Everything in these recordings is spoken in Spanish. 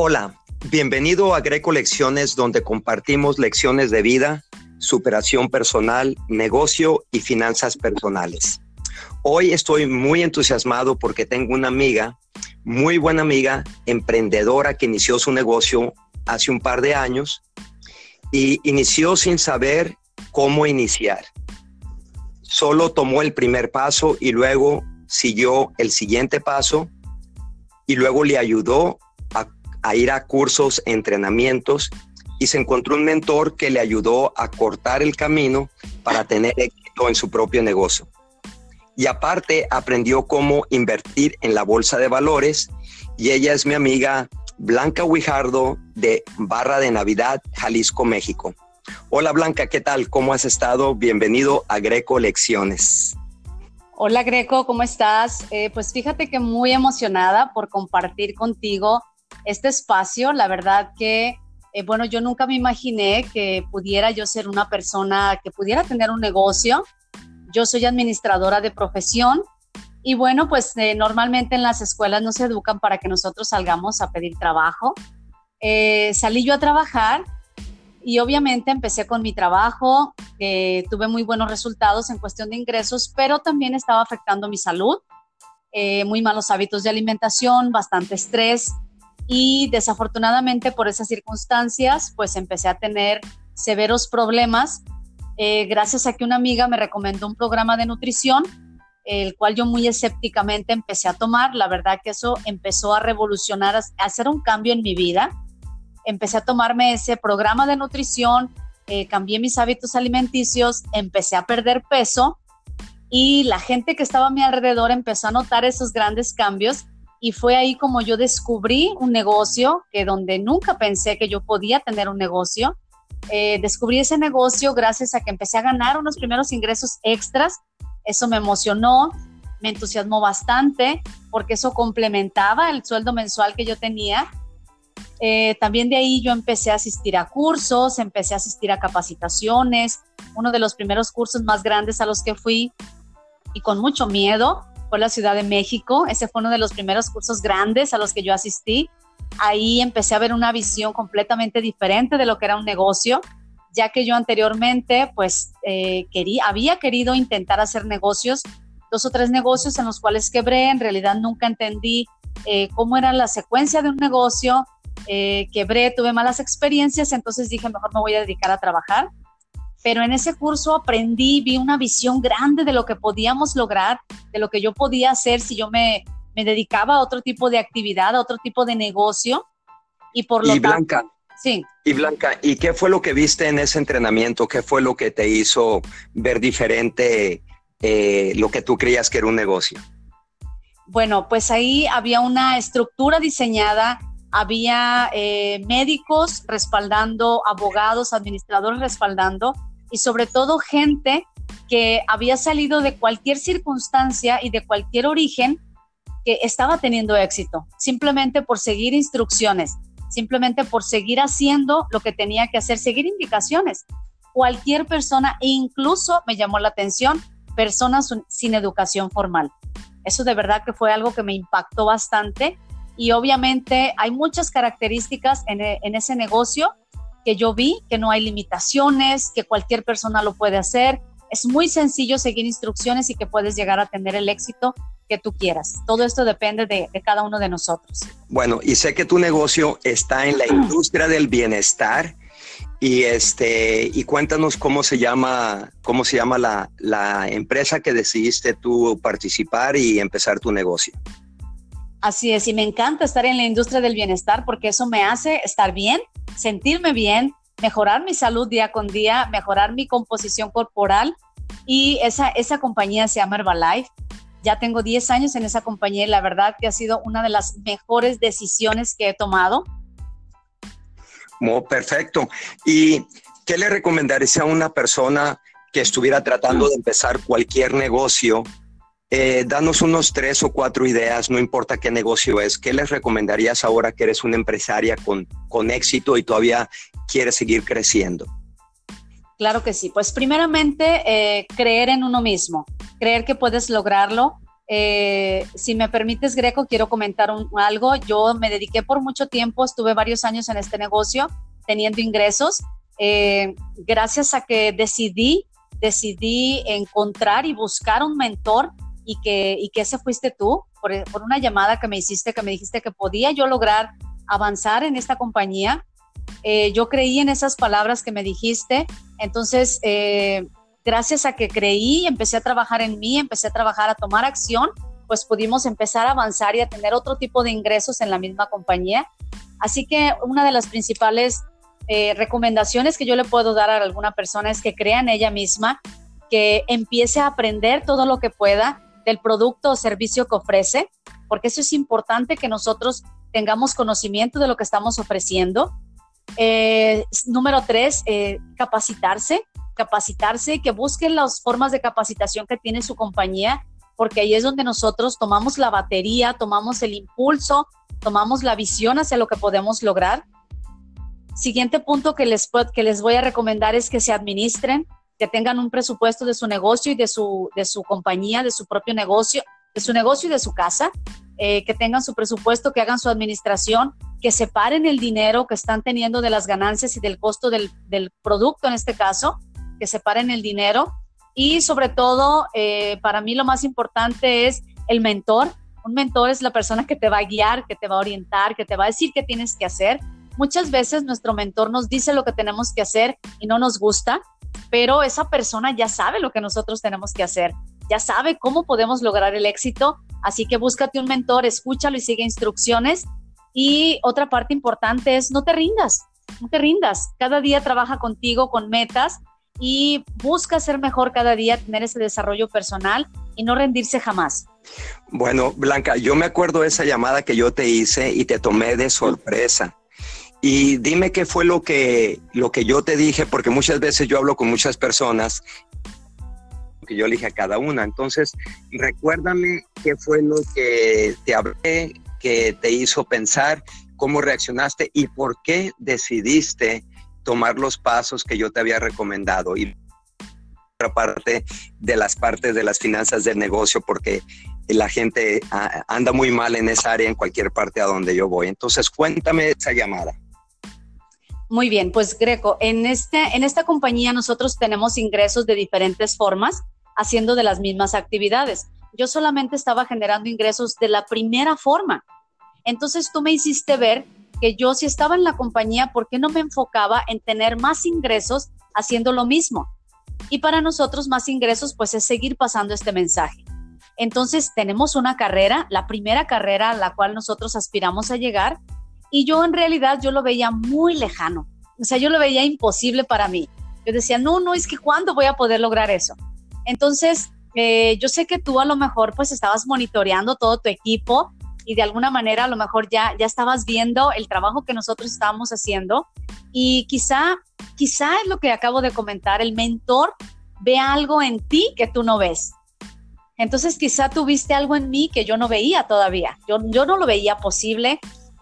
Hola, bienvenido a Greco Lecciones, donde compartimos lecciones de vida, superación personal, negocio y finanzas personales. Hoy estoy muy entusiasmado porque tengo una amiga, muy buena amiga, emprendedora que inició su negocio hace un par de años y inició sin saber cómo iniciar. Solo tomó el primer paso y luego siguió el siguiente paso y luego le ayudó a, ir a cursos, entrenamientos y se encontró un mentor que le ayudó a cortar el camino para tener éxito en su propio negocio. Y aparte aprendió cómo invertir en la bolsa de valores y ella es mi amiga Blanca Huijardo de Barra de Navidad, Jalisco, México. Hola Blanca, ¿qué tal? ¿Cómo has estado? Bienvenido a Greco Lecciones. Hola Greco, ¿cómo estás? Eh, pues fíjate que muy emocionada por compartir contigo este espacio. La verdad que, eh, bueno, yo nunca me imaginé que pudiera yo ser una persona que pudiera tener un negocio. Yo soy administradora de profesión y bueno, pues eh, normalmente en las escuelas nos educan para que nosotros salgamos a pedir trabajo. salí yo a trabajar y obviamente empecé con mi trabajo, tuve muy buenos resultados en cuestión de ingresos, pero también estaba afectando mi salud, eh, muy malos hábitos de alimentación, bastante estrés y desafortunadamente por esas circunstancias pues empecé a tener severos problemas eh, gracias a que una amiga me recomendó un programa de nutrición el cual yo muy escépticamente empecé a tomar. La verdad que eso empezó a revolucionar, a hacer un cambio en mi vida empecé a tomarme ese programa de nutrición, eh, cambié mis hábitos alimenticios, empecé a perder peso y la gente que estaba a mi alrededor empezó a notar esos grandes cambios y fue ahí como yo descubrí un negocio que donde nunca pensé que yo podía tener un negocio. Eh, descubrí ese negocio gracias a que empecé a ganar unos primeros ingresos extras. Eso me emocionó, me entusiasmó bastante porque eso complementaba el sueldo mensual que yo tenía eh, también de ahí yo empecé a asistir a cursos, empecé a asistir a capacitaciones. Uno de los primeros cursos más grandes a los que fui y con mucho miedo fue la Ciudad de México. Ese fue uno de los primeros cursos grandes a los que yo asistí. Ahí empecé a ver una visión completamente diferente de lo que era un negocio, ya que yo anteriormente pues eh, quería, había querido intentar hacer negocios, dos o tres negocios en los cuales quebré. En realidad nunca entendí eh, cómo era la secuencia de un negocio, eh, quebré, tuve malas experiencias, entonces dije, mejor me voy a dedicar a trabajar. Pero en ese curso aprendí, vi una visión grande de lo que podíamos lograr, de lo que yo podía hacer si yo me, me dedicaba a otro tipo de actividad, a otro tipo de negocio. Y por lo y Blanca, sí. Y Blanca, ¿y qué fue lo que viste en ese entrenamiento? ¿Qué fue lo que te hizo ver diferente eh, lo que tú creías que era un negocio? Bueno, pues ahí había una estructura diseñada había eh, médicos respaldando, abogados, administradores respaldando y sobre todo gente que había salido de cualquier circunstancia y de cualquier origen que estaba teniendo éxito, simplemente por seguir instrucciones, simplemente por seguir haciendo lo que tenía que hacer, seguir indicaciones. Cualquier persona, e incluso me llamó la atención, personas sin educación formal. Eso de verdad que fue algo que me impactó bastante y obviamente hay muchas características en, ese negocio que yo vi, que no hay limitaciones, que cualquier persona lo puede hacer. Es muy sencillo seguir instrucciones y que puedes llegar a tener el éxito que tú quieras. Todo esto depende de, cada uno de nosotros. Bueno, y sé que tu negocio está en la industria del bienestar y este y cuéntanos cómo se llama cómo se llama la, la empresa que decidiste tú participar y empezar tu negocio. Así es, y me encanta estar en la industria del bienestar porque eso me hace estar bien, sentirme bien, mejorar mi salud día con día, mejorar mi composición corporal y esa, esa compañía se llama Herbalife. Ya tengo 10 años en esa compañía y la verdad que ha sido una de las mejores decisiones que he tomado. Oh, perfecto. ¿Y qué le recomendarías a una persona que estuviera tratando de empezar cualquier negocio eh, danos unos tres o cuatro ideas, no importa qué negocio es. ¿Qué les recomendarías ahora que eres una empresaria con, con éxito y todavía quieres seguir creciendo? Claro que sí. Pues primeramente, eh, creer en uno mismo, creer que puedes lograrlo. Eh, si me permites, Greco, quiero comentar algo. Yo me dediqué por mucho tiempo, estuve varios años en este negocio teniendo ingresos. Eh, gracias a que decidí, decidí encontrar y buscar un mentor y que, y que ese fuiste tú, por, por una llamada que me hiciste, que me dijiste que podía yo lograr avanzar en esta compañía. Eh, yo creí en esas palabras que me dijiste, entonces gracias a que creí, empecé a trabajar en mí, empecé a trabajar, a tomar acción, pues pudimos empezar a avanzar y a tener otro tipo de ingresos en la misma compañía. Así que una de las principales eh, recomendaciones que yo le puedo dar a alguna persona es que crea en ella misma, que empiece a aprender todo lo que pueda del producto o servicio que ofrece, porque eso es importante que nosotros tengamos conocimiento de lo que estamos ofreciendo. Eh, número tres, eh, capacitarse capacitarse, que busquen las formas de capacitación que tiene su compañía, porque ahí es donde nosotros tomamos la batería, tomamos el impulso, tomamos la visión hacia lo que podemos lograr. Siguiente punto que les, que les voy a recomendar es que se administren, que tengan un presupuesto de su negocio y de su, de su compañía, de su propio negocio, de su negocio y de su casa, eh, que tengan su presupuesto, que hagan su administración, que separen el dinero que están teniendo de las ganancias y del costo del, del producto en este caso, que separen el dinero y sobre todo, eh, para mí lo más importante es el mentor. Un mentor es la persona que te va a guiar, que te va a orientar, que te va a decir qué tienes que hacer. Muchas veces nuestro mentor nos dice lo que tenemos que hacer y no nos gusta, pero esa persona ya sabe lo que nosotros tenemos que hacer, ya sabe cómo podemos lograr el éxito, así que búscate un mentor, escúchalo y sigue instrucciones. Y otra parte importante es no te rindas, no te rindas. Cada día trabaja contigo con metas y busca ser mejor cada día, tener ese desarrollo personal y no rendirse jamás. Bueno, Blanca, yo me acuerdo de esa llamada que yo te hice y te tomé de sorpresa. Y dime qué fue lo que, lo que yo te dije, porque muchas veces yo hablo con muchas personas que yo le dije a cada una. Entonces, recuérdame qué fue lo que te hablé, que te hizo pensar, cómo reaccionaste y por qué decidiste tomar los pasos que yo te había recomendado y otra parte de las partes de las finanzas del negocio porque la gente ah, anda muy mal en esa área en cualquier parte a donde yo voy. Entonces, cuéntame esa llamada. Muy bien, pues Greco, en, este, en esta compañía nosotros tenemos ingresos de diferentes formas haciendo de las mismas actividades. Yo solamente estaba generando ingresos de la primera forma. Entonces tú me hiciste ver que yo si estaba en la compañía, ¿por qué no me enfocaba en tener más ingresos haciendo lo mismo? Y para nosotros más ingresos, pues es seguir pasando este mensaje. Entonces tenemos una carrera, la primera carrera a la cual nosotros aspiramos a llegar, y yo en realidad yo lo veía muy lejano, o sea, yo lo veía imposible para mí. Yo decía, no, no, es que ¿cuándo voy a poder lograr eso? Entonces, eh, yo sé que tú a lo mejor pues estabas monitoreando todo tu equipo y de alguna manera a lo mejor ya, ya estabas viendo el trabajo que nosotros estábamos haciendo y quizá, quizá es lo que acabo de comentar, el mentor ve algo en ti que tú no ves. Entonces quizá tú viste algo en mí que yo no veía todavía, yo, yo no lo veía posible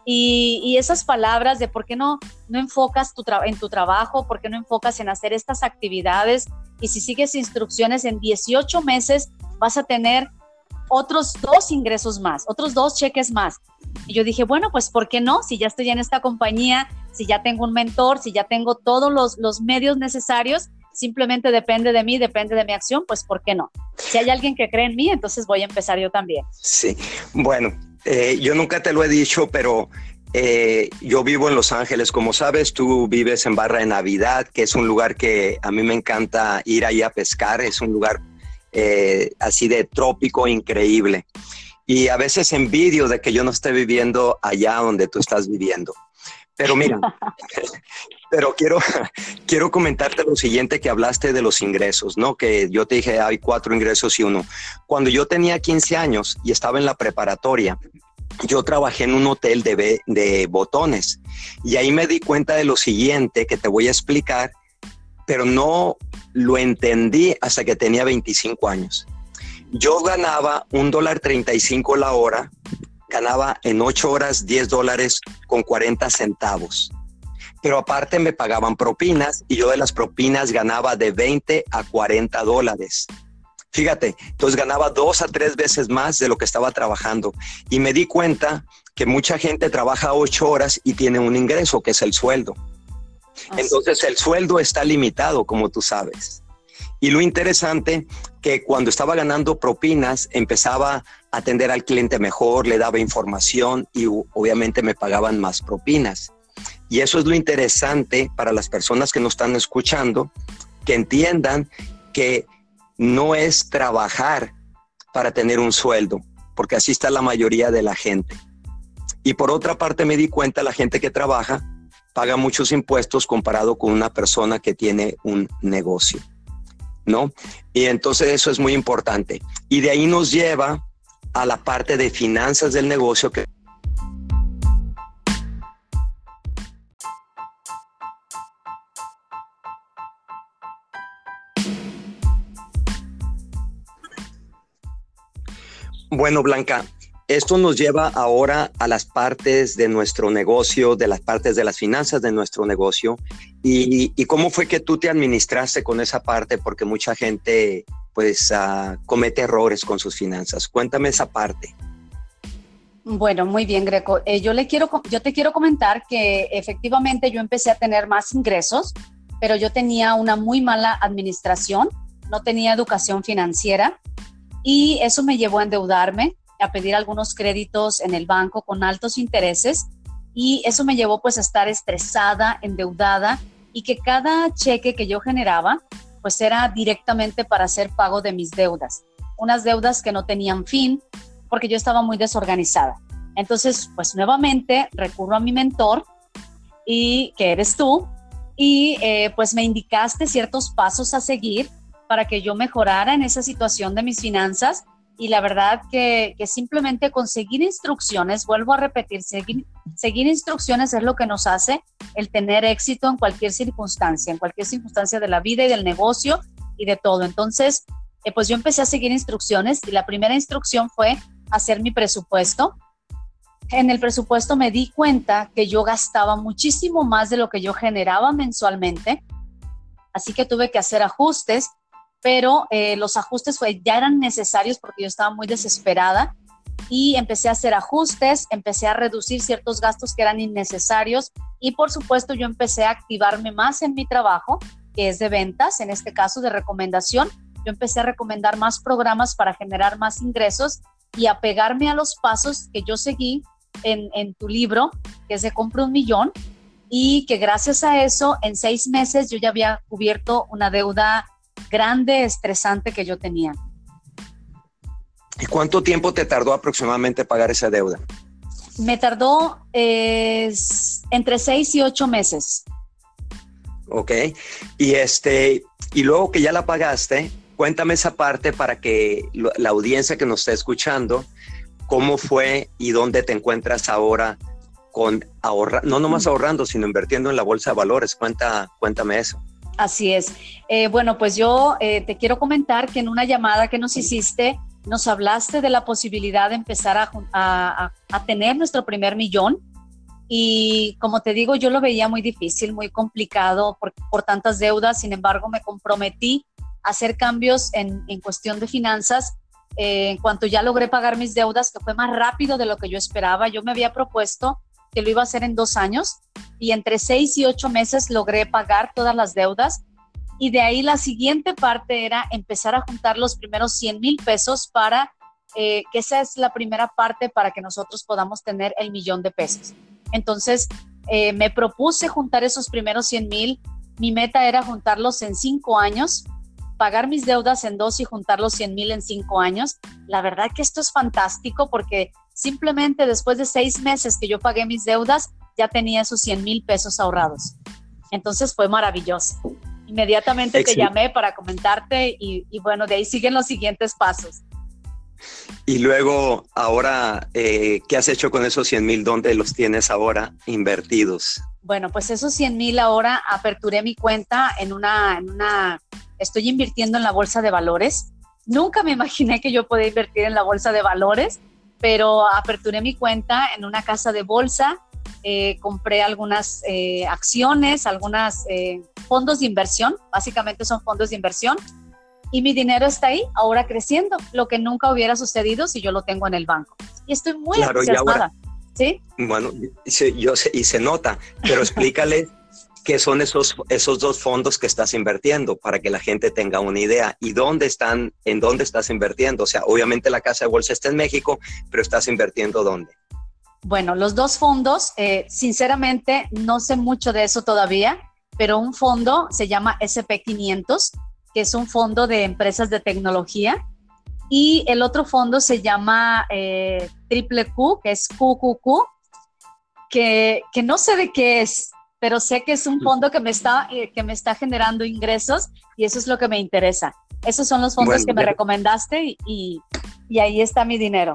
y, esas palabras de por qué no, no enfocas tu en tu trabajo, por qué no enfocas en hacer estas actividades y si sigues instrucciones en 18 meses vas a tener otros dos ingresos más, otros dos cheques más. Y yo dije, bueno, pues ¿por qué no? Si ya estoy en esta compañía, si ya tengo un mentor, si ya tengo todos los, los medios necesarios, simplemente depende de mí, depende de mi acción, pues ¿por qué no? Si hay alguien que cree en mí, entonces voy a empezar yo también. Sí, bueno, eh, yo nunca te lo he dicho, pero eh, yo vivo en Los Ángeles, como sabes, tú vives en Barra de Navidad, que es un lugar que a mí me encanta ir ahí a pescar, es un lugar eh, así de trópico increíble. Y a veces envidio de que yo no esté viviendo allá donde tú estás viviendo. Pero mira, pero quiero, quiero comentarte lo siguiente que hablaste de los ingresos, ¿no? Que yo te dije, hay cuatro ingresos y uno. Cuando yo tenía 15 años y estaba en la preparatoria, yo trabajé en un hotel de, de botones y ahí me di cuenta de lo siguiente que te voy a explicar, pero no lo entendí hasta que tenía 25 años. Yo ganaba un dólar 35 la hora, ganaba en 8 horas 10 dólares con 40 centavos. Pero aparte me pagaban propinas y yo de las propinas ganaba de 20 a 40 dólares. Fíjate, entonces ganaba dos a tres veces más de lo que estaba trabajando. Y me di cuenta que mucha gente trabaja ocho horas y tiene un ingreso, que es el sueldo. Entonces el sueldo está limitado, como tú sabes. Y lo interesante que cuando estaba ganando propinas empezaba a atender al cliente mejor, le daba información y obviamente me pagaban más propinas. Y eso es lo interesante para las personas que nos están escuchando, que entiendan que no es trabajar para tener un sueldo, porque así está la mayoría de la gente. Y por otra parte me di cuenta, la gente que trabaja paga muchos impuestos comparado con una persona que tiene un negocio, ¿no? Y entonces eso es muy importante. Y de ahí nos lleva a la parte de finanzas del negocio que Bueno, Blanca, esto nos lleva ahora a las partes de nuestro negocio, de las partes de las finanzas de nuestro negocio. ¿Y, cómo fue que tú te administraste con esa parte? Porque mucha gente pues uh, comete errores con sus finanzas. Cuéntame esa parte. Bueno, muy bien, Greco. Eh, yo, le quiero, yo te quiero comentar que efectivamente yo empecé a tener más ingresos, pero yo tenía una muy mala administración, no tenía educación financiera y eso me llevó a endeudarme, a pedir algunos créditos en el banco con altos intereses y eso me llevó pues a estar estresada, endeudada y que cada cheque que yo generaba pues era directamente para hacer pago de mis deudas, unas deudas que no tenían fin porque yo estaba muy desorganizada. Entonces, pues nuevamente recurro a mi mentor y que eres tú y eh, pues me indicaste ciertos pasos a seguir para que yo mejorara en esa situación de mis finanzas y la verdad que, simplemente conseguir instrucciones, vuelvo a repetir, seguir, seguir instrucciones es lo que nos hace el tener éxito en cualquier circunstancia, en cualquier circunstancia de la vida y del negocio y de todo. Entonces, eh, pues yo empecé a seguir instrucciones y la primera instrucción fue hacer mi presupuesto. En el presupuesto me di cuenta que yo gastaba muchísimo más de lo que yo generaba mensualmente, así que tuve que hacer ajustes pero eh, los ajustes ya eran necesarios porque yo estaba muy desesperada y empecé a hacer ajustes, empecé a reducir ciertos gastos que eran innecesarios y por supuesto yo empecé a activarme más en mi trabajo, que es de ventas, en este caso de recomendación. Yo empecé a recomendar más programas para generar más ingresos y a pegarme a los pasos que yo seguí en, en tu libro, que se compra un millón, y que gracias a eso en seis meses yo ya había cubierto una deuda grande, estresante que yo tenía. ¿Y cuánto tiempo te tardó aproximadamente pagar esa deuda? Me tardó entre seis y ocho meses. Ok. Y este, y luego que ya la pagaste, cuéntame esa parte para que la audiencia que nos está escuchando, cómo fue y dónde te encuentras ahora con ahorrar, no nomás ahorrando, sino invirtiendo en la bolsa de valores. Cuenta, cuéntame eso. Así es. Eh, bueno, pues yo eh, te quiero comentar que en una llamada que nos hiciste, nos hablaste de la posibilidad de empezar a, tener nuestro primer millón. Y como te digo, yo lo veía muy difícil, muy complicado por, tantas deudas. Sin embargo, me comprometí a hacer cambios en, cuestión de finanzas. Eh, en cuanto ya logré pagar mis deudas, que fue más rápido de lo que yo esperaba, yo me había propuesto que lo iba a hacer en dos años y entre seis y ocho meses logré pagar todas las deudas. Y de ahí la siguiente parte era empezar a juntar los primeros 100 mil pesos para eh, que esa es la primera parte para que nosotros podamos tener el millón de pesos. Entonces, eh, me propuse juntar esos primeros 100 mil. Mi meta era juntarlos en cinco años, pagar mis deudas en dos y juntar los 100 mil en cinco años. La verdad que esto es fantástico porque simplemente después de seis meses que yo pagué mis deudas, ya tenía esos 100 mil pesos ahorrados. Entonces fue maravilloso. Inmediatamente te llamé para comentarte y, bueno, de ahí siguen los siguientes pasos. Y luego, ahora, eh, ¿qué has hecho con esos 100 mil? ¿Dónde los tienes ahora invertidos? Bueno, pues esos 100 mil ahora aperturé mi cuenta en una, en una, estoy invirtiendo en la bolsa de valores. Nunca me imaginé que yo podía invertir en la bolsa de valores, pero aperturé mi cuenta en una casa de bolsa eh, compré algunas eh, acciones, algunos eh, fondos de inversión, básicamente son fondos de inversión, y mi dinero está ahí, ahora creciendo, lo que nunca hubiera sucedido si yo lo tengo en el banco. Y estoy muy claro, entusiasmada. ¿Sí? Bueno, yo sé, y se nota, pero explícale qué son esos, esos dos fondos que estás invirtiendo para que la gente tenga una idea y dónde están, en dónde estás invirtiendo. O sea, obviamente la casa de bolsa está en México, pero estás invirtiendo dónde. Bueno, los dos fondos, eh, sinceramente no sé mucho de eso todavía, pero un fondo se llama SP500, que es un fondo de empresas de tecnología, y el otro fondo se llama eh, Triple Q, que es QQQ, que, que no sé de qué es, pero sé que es un fondo que me está, eh, que me está generando ingresos y eso es lo que me interesa. Esos son los fondos que me recomendaste y, y, ahí está mi dinero.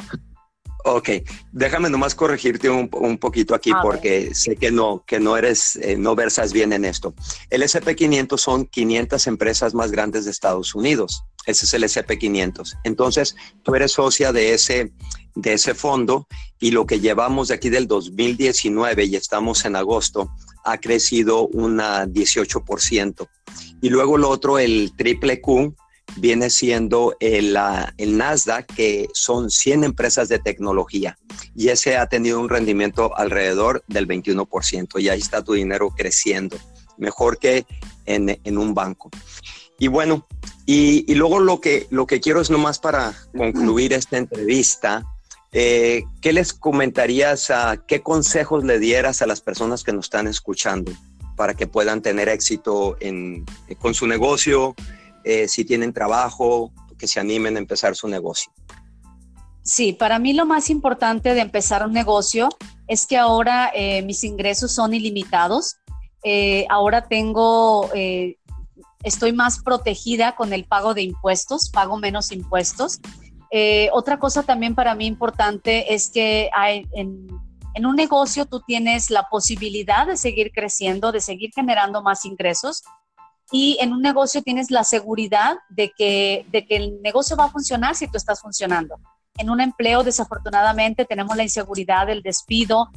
Ok, déjame nomás corregirte un, un poquito aquí porque sé que no, que no eres, eh, no versas bien en esto. El SP500 son 500 empresas más grandes de Estados Unidos. Ese es el SP500. Entonces, tú eres socia de ese, de ese fondo y lo que llevamos de aquí del 2019 y estamos en agosto, ha crecido un 18%. Y luego lo otro, el triple Q, viene siendo el, el, Nasdaq, que son 100 empresas de tecnología. Y ese ha tenido un rendimiento alrededor del 21%. Y ahí está tu dinero creciendo, mejor que en, en un banco. Y bueno, y, y, luego lo que, lo que quiero es nomás para concluir esta entrevista, eh, ¿Qué les comentarías, a, qué consejos le dieras a las personas que nos están escuchando para que puedan tener éxito en, eh, con su negocio, eh, si tienen trabajo, que se animen a empezar su negocio? Sí, para mí lo más importante de empezar un negocio es que ahora mis ingresos son ilimitados. ahora tengo, estoy más protegida con el pago de impuestos, pago menos impuestos. Eh, otra cosa también para mí importante es que en, un negocio tú tienes la posibilidad de seguir creciendo, de seguir generando más ingresos y en un negocio tienes la seguridad de que, de que el negocio va a funcionar si tú estás funcionando. En un empleo, desafortunadamente, tenemos la inseguridad del despido,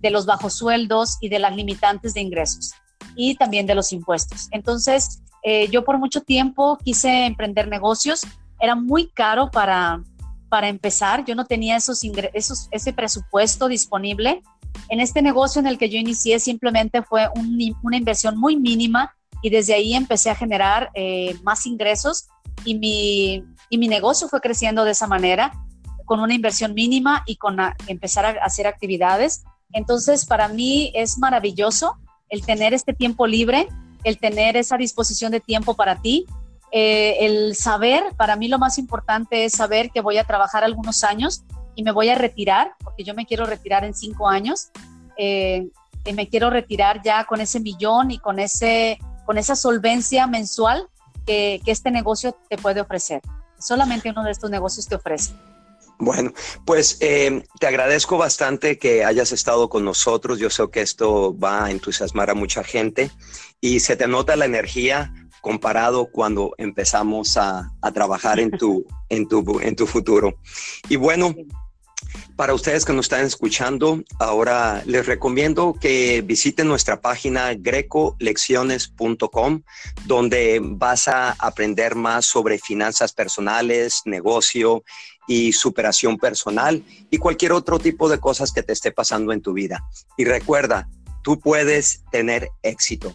de los bajos sueldos y de las limitantes de ingresos y también de los impuestos. Entonces, eh, yo por mucho tiempo quise emprender negocios era muy caro para, para empezar. Yo no tenía esos, esos ese presupuesto disponible. En este negocio en el que yo inicié simplemente fue una inversión muy mínima y desde ahí empecé a generar eh, más ingresos y mi, y mi negocio fue creciendo de esa manera, con una inversión mínima y con empezar a hacer actividades. Entonces, para mí es maravilloso el tener este tiempo libre, el tener esa disposición de tiempo para ti, eh, el saber, para mí lo más importante es saber que voy a trabajar algunos años y me voy a retirar, porque yo me quiero retirar en cinco años. Eh, y me quiero retirar ya con ese millón y con, ese, con esa solvencia mensual que, este negocio te puede ofrecer. Solamente uno de estos negocios te ofrece. Bueno, pues eh, te agradezco bastante que hayas estado con nosotros. Yo sé que esto va a entusiasmar a mucha gente y se te nota la energía comparado cuando empezamos a, trabajar en tu, en, tu, en tu futuro. Y bueno, para ustedes que nos están escuchando, ahora les recomiendo que visiten nuestra página grecolecciones.com, donde vas a aprender más sobre finanzas personales, negocio y superación personal y cualquier otro tipo de cosas que te esté pasando en tu vida. Y recuerda, tú puedes tener éxito.